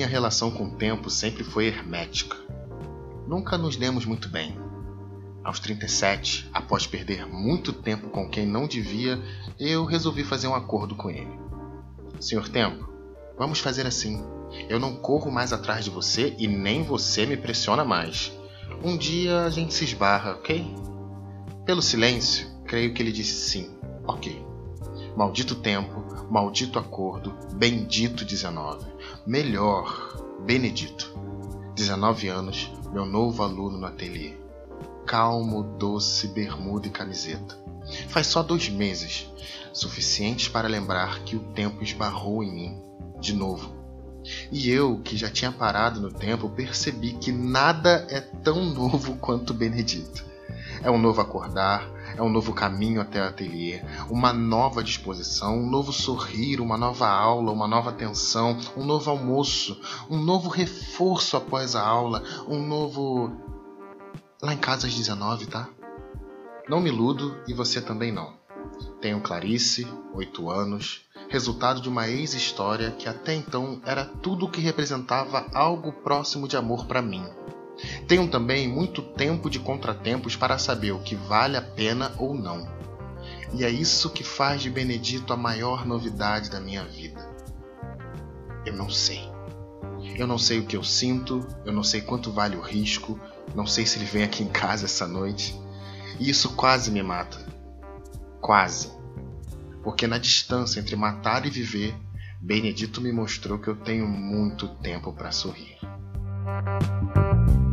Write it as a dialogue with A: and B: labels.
A: relação com o tempo sempre foi hermética. Nunca nos demos muito bem. Aos 37, após perder muito tempo com quem não devia, eu resolvi fazer um acordo com ele. Senhor Tempo, vamos fazer assim. Eu não corro mais atrás de você e nem você me pressiona mais. Um dia a gente se esbarra, ok? Pelo silêncio, creio que ele disse sim. Ok. Maldito tempo, maldito acordo, bendito 19. Melhor, Benedito. 19 anos, meu novo aluno no ateliê. Calmo, doce, bermuda e camiseta. Faz só dois meses, suficientes para lembrar que o tempo esbarrou em mim, de novo. E eu, que já tinha parado no tempo, percebi que nada é tão novo quanto Benedito. É um novo acordar, é um novo caminho até o ateliê, uma nova disposição, um novo sorrir, uma nova aula, uma nova atenção, um novo almoço, um novo reforço após a aula, um novo. Lá em casa às 19, tá? Não me iludo e você também não. Tenho Clarice, 8 anos, resultado de uma ex-história que até então era tudo o que representava algo próximo de amor para mim. Tenho também muito tempo de contratempos para saber o que vale a pena ou não. E é isso que faz de Benedito a maior novidade da minha vida. Eu não sei. Eu não sei o que eu sinto, eu não sei quanto vale o risco, não sei se ele vem aqui em casa essa noite. E isso quase me mata. Quase. Porque na distância entre matar e viver, Benedito me mostrou que eu tenho muito tempo para sorrir. Música